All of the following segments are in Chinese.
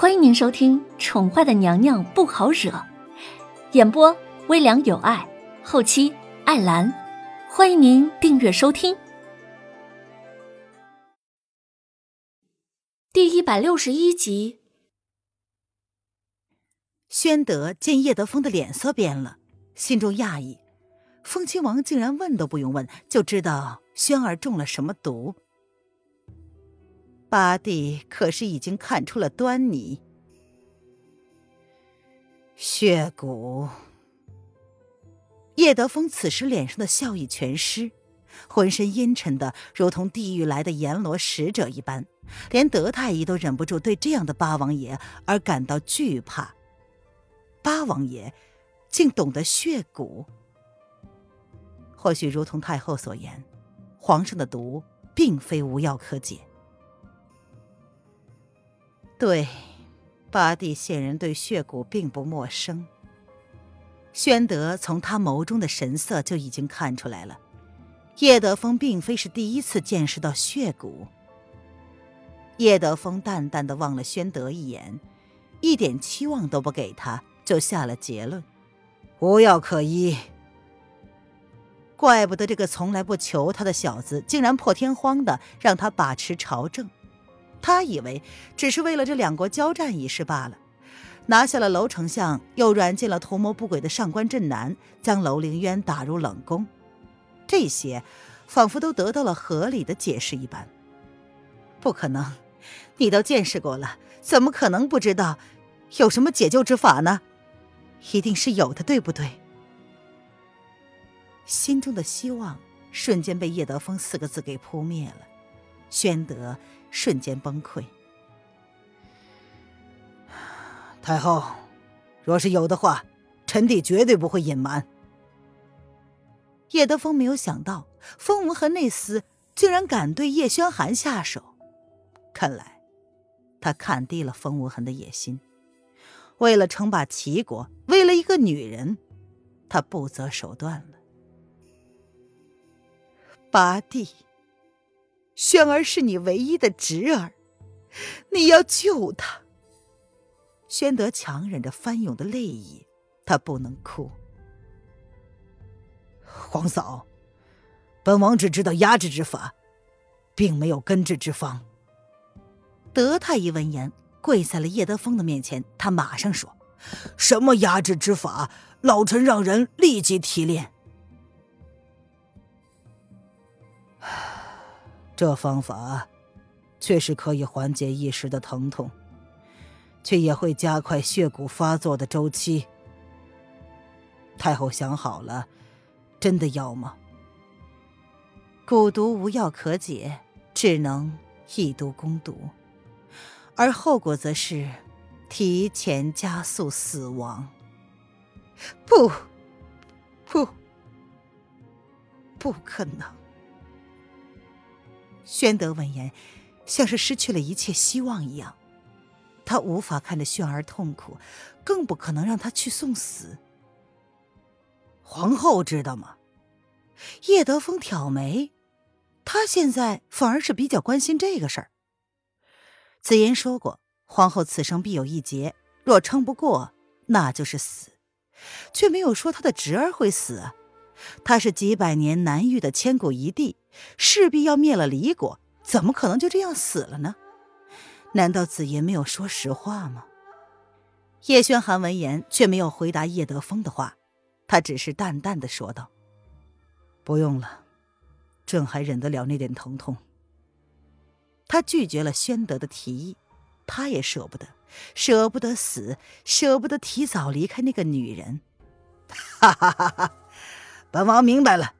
欢迎您收听《宠坏的娘娘不好惹》，演播微凉有爱，后期艾兰。欢迎您订阅收听。第一百六十一集，宣德见叶德风的脸色变了，心中讶异，凤亲王竟然问都不用问就知道轩儿中了什么毒。八弟可是已经看出了端倪。血骨。叶德风此时脸上的笑意全失，浑身阴沉的如同地狱来的阎罗使者一般，连德太医都忍不住对这样的八王爷而感到惧怕。八王爷竟懂得血骨，或许如同太后所言，皇上的毒并非无药可解。对，八弟显然对血骨并不陌生。宣德从他眸中的神色就已经看出来了，叶德风并非是第一次见识到血骨。叶德风淡淡的望了宣德一眼，一点期望都不给他，就下了结论：无药可医。怪不得这个从来不求他的小子，竟然破天荒的让他把持朝政。他以为只是为了这两国交战一事罢了，拿下了楼丞相，又软禁了图谋不轨的上官镇南，将楼凌渊打入冷宫，这些仿佛都得到了合理的解释一般。不可能，你都见识过了，怎么可能不知道有什么解救之法呢？一定是有的，对不对？心中的希望瞬间被叶德风四个字给扑灭了，宣德。瞬间崩溃。太后，若是有的话，臣弟绝对不会隐瞒。叶德风没有想到，风无痕那厮竟然敢对叶轩寒下手，看来他看低了风无痕的野心。为了称霸齐国，为了一个女人，他不择手段了。八弟。轩儿是你唯一的侄儿，你要救他。宣德强忍着翻涌的泪意，他不能哭。皇嫂，本王只知道压制之法，并没有根治之方。德太医闻言，跪在了叶德风的面前，他马上说：“什么压制之法？老臣让人立即提炼。”这方法确实可以缓解一时的疼痛，却也会加快血骨发作的周期。太后想好了，真的要吗？蛊毒无药可解，只能以毒攻毒，而后果则是提前加速死亡。不，不，不可能！宣德闻言，像是失去了一切希望一样。他无法看着轩儿痛苦，更不可能让他去送死。皇后知道吗？叶德风挑眉，他现在反而是比较关心这个事儿。紫言说过，皇后此生必有一劫，若撑不过，那就是死，却没有说他的侄儿会死。他是几百年难遇的千古一帝。势必要灭了李国，怎么可能就这样死了呢？难道子言没有说实话吗？叶轩寒闻言却没有回答叶德风的话，他只是淡淡的说道：“不用了，朕还忍得了那点疼痛。”他拒绝了宣德的提议，他也舍不得，舍不得死，舍不得提早离开那个女人。哈哈哈哈！本王明白了。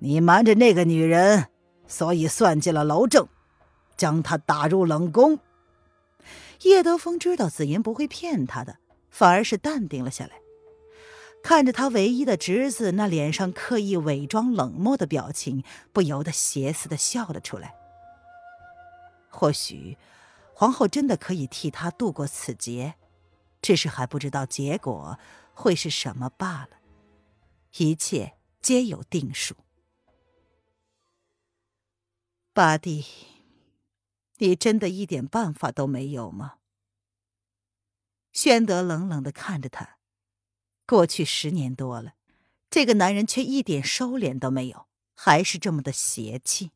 你瞒着那个女人，所以算计了娄正，将她打入冷宫。叶德风知道紫妍不会骗他的，反而是淡定了下来，看着他唯一的侄子那脸上刻意伪装冷漠的表情，不由得邪似的笑了出来。或许，皇后真的可以替他度过此劫，只是还不知道结果会是什么罢了。一切皆有定数。八弟，你真的一点办法都没有吗？宣德冷冷的看着他。过去十年多了，这个男人却一点收敛都没有，还是这么的邪气。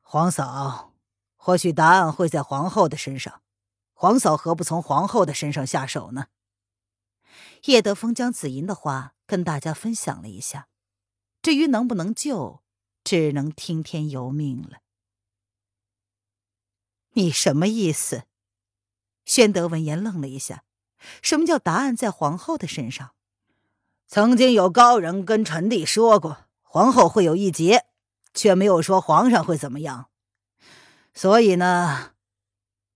皇嫂，或许答案会在皇后的身上，皇嫂何不从皇后的身上下手呢？叶德风将紫银的话跟大家分享了一下，至于能不能救，只能听天由命了。你什么意思？宣德闻言愣了一下。什么叫答案在皇后的身上？曾经有高人跟臣弟说过，皇后会有一劫，却没有说皇上会怎么样。所以呢，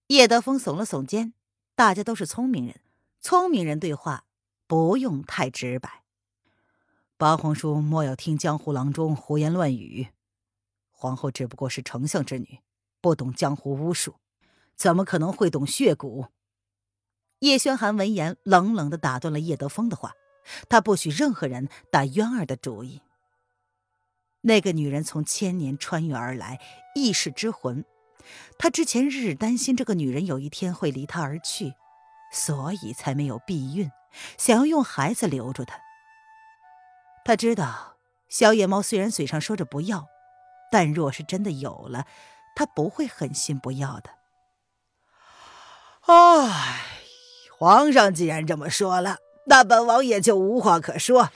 叶德风耸了耸肩。大家都是聪明人，聪明人对话不用太直白。八皇叔莫要听江湖郎中胡言乱语。皇后只不过是丞相之女，不懂江湖巫术，怎么可能会懂血蛊？叶轩寒闻言，冷冷的打断了叶德风的话：“他不许任何人打渊儿的主意。那个女人从千年穿越而来，一世之魂。他之前日日担心这个女人有一天会离他而去，所以才没有避孕，想要用孩子留住他。他知道小野猫虽然嘴上说着不要，但若是真的有了，他不会狠心不要的。”唉。皇上既然这么说了，那本王也就无话可说。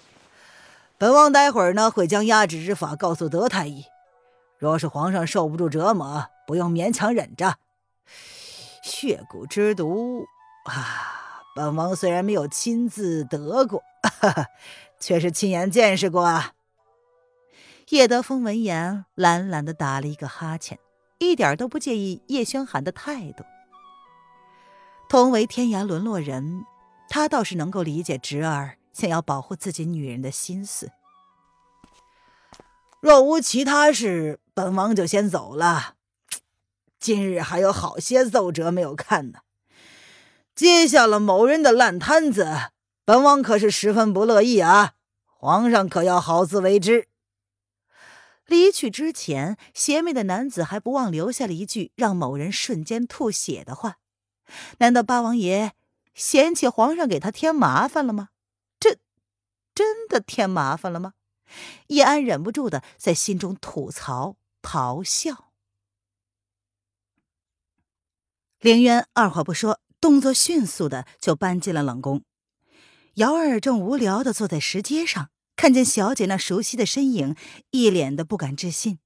本王待会儿呢会将压制之法告诉德太医，若是皇上受不住折磨，不用勉强忍着。血蛊之毒啊，本王虽然没有亲自得过，哈哈，却是亲眼见识过。啊。叶德风闻言，懒懒的打了一个哈欠，一点都不介意叶轩寒的态度。同为天涯沦落人，他倒是能够理解侄儿想要保护自己女人的心思。若无其他事，本王就先走了。今日还有好些奏折没有看呢，接下了某人的烂摊子，本王可是十分不乐意啊！皇上可要好自为之。离去之前，邪魅的男子还不忘留下了一句让某人瞬间吐血的话。难道八王爷嫌弃皇上给他添麻烦了吗？这真的添麻烦了吗？叶安忍不住的在心中吐槽咆哮。凌渊二话不说，动作迅速的就搬进了冷宫。瑶儿正无聊的坐在石阶上，看见小姐那熟悉的身影，一脸的不敢置信。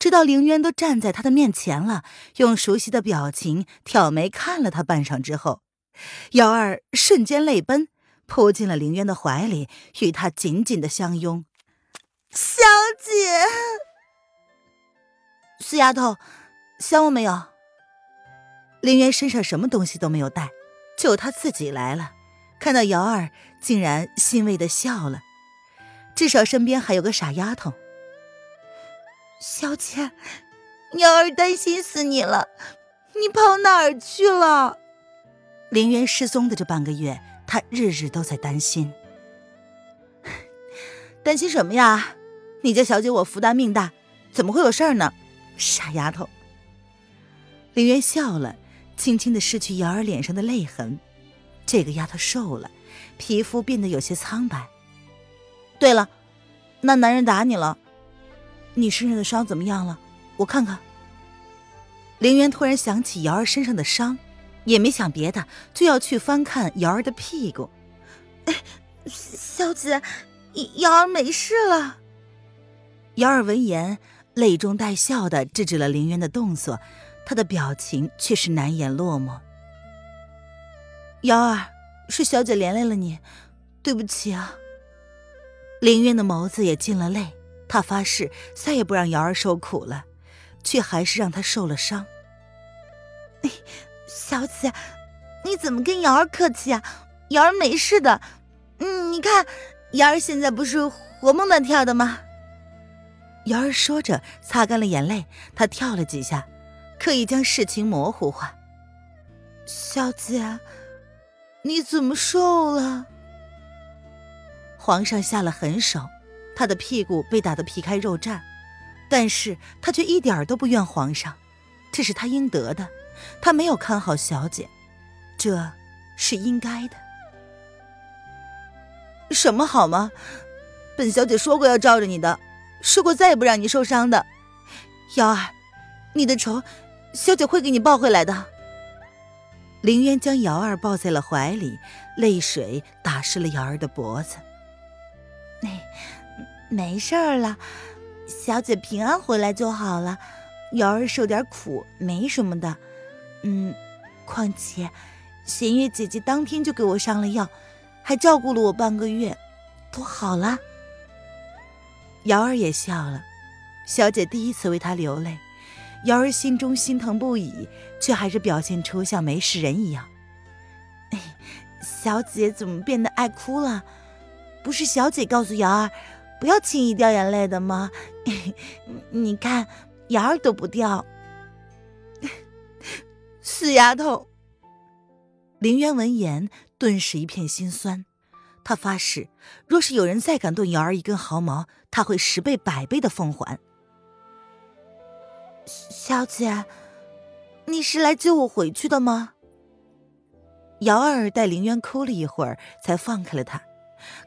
直到凌渊都站在他的面前了，用熟悉的表情挑眉看了他半晌之后，瑶儿瞬间泪奔，扑进了凌渊的怀里，与他紧紧的相拥。小姐，死丫头，想我没有？林渊身上什么东西都没有带，就他自己来了。看到瑶儿，竟然欣慰的笑了，至少身边还有个傻丫头。小姐，瑶儿担心死你了，你跑哪儿去了？林渊失踪的这半个月，他日日都在担心。担心什么呀？你家小姐我福大命大，怎么会有事儿呢？傻丫头。林渊笑了，轻轻的拭去瑶儿脸上的泪痕。这个丫头瘦了，皮肤变得有些苍白。对了，那男人打你了？你身上的伤怎么样了？我看看。凌渊突然想起瑶儿身上的伤，也没想别的，就要去翻看瑶儿的屁股。小姐，瑶儿没事了。瑶儿闻言，泪中带笑的制止了凌渊的动作，他的表情却是难掩落寞。瑶儿，是小姐连累了你，对不起啊。凌渊的眸子也进了泪。他发誓再也不让瑶儿受苦了，却还是让她受了伤。小姐，你怎么跟瑶儿客气啊？瑶儿没事的。嗯，你看，瑶儿现在不是活蹦乱跳的吗？瑶儿说着，擦干了眼泪，她跳了几下，刻意将事情模糊化。小姐，你怎么瘦了？皇上下了狠手。他的屁股被打得皮开肉绽，但是他却一点都不怨皇上，这是他应得的。他没有看好小姐，这是应该的。什么好吗？本小姐说过要罩着你的，说过再也不让你受伤的。瑶儿，你的仇，小姐会给你抱回来的。凌渊将瑶儿抱在了怀里，泪水打湿了瑶儿的脖子。哎，没事儿了，小姐平安回来就好了。瑶儿受点苦，没什么的。嗯，况且弦月姐姐当天就给我上了药，还照顾了我半个月，都好了。瑶儿也笑了，小姐第一次为她流泪，瑶儿心中心疼不已，却还是表现出像没事人一样。哎，小姐怎么变得爱哭了？不是小姐告诉瑶儿不要轻易掉眼泪的吗？你看，瑶儿都不掉。死丫头！凌渊闻言，顿时一片心酸。他发誓，若是有人再敢动瑶儿一根毫毛，他会十倍百倍的奉还。小姐，你是来救我回去的吗？瑶儿待林渊哭了一会儿，才放开了他。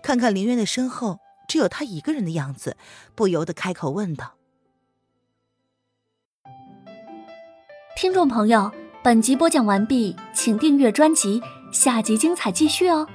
看看林渊的身后只有他一个人的样子，不由得开口问道：“听众朋友，本集播讲完毕，请订阅专辑，下集精彩继续哦。”